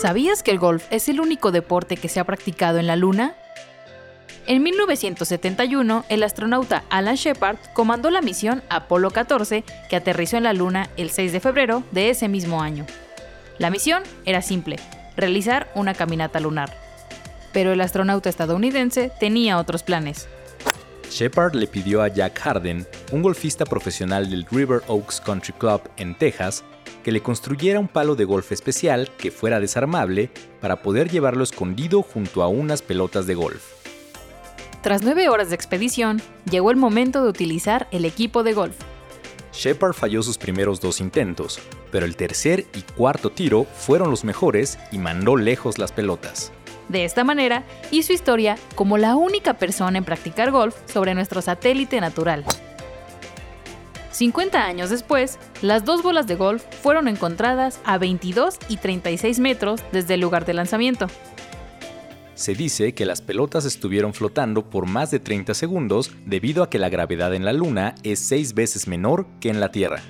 ¿Sabías que el golf es el único deporte que se ha practicado en la Luna? En 1971, el astronauta Alan Shepard comandó la misión Apolo 14 que aterrizó en la Luna el 6 de febrero de ese mismo año. La misión era simple, realizar una caminata lunar. Pero el astronauta estadounidense tenía otros planes. Shepard le pidió a Jack Harden, un golfista profesional del River Oaks Country Club en Texas, que le construyera un palo de golf especial que fuera desarmable para poder llevarlo escondido junto a unas pelotas de golf. Tras nueve horas de expedición, llegó el momento de utilizar el equipo de golf. Shepard falló sus primeros dos intentos, pero el tercer y cuarto tiro fueron los mejores y mandó lejos las pelotas. De esta manera, hizo historia como la única persona en practicar golf sobre nuestro satélite natural. 50 años después, las dos bolas de golf fueron encontradas a 22 y 36 metros desde el lugar de lanzamiento. Se dice que las pelotas estuvieron flotando por más de 30 segundos debido a que la gravedad en la Luna es seis veces menor que en la Tierra.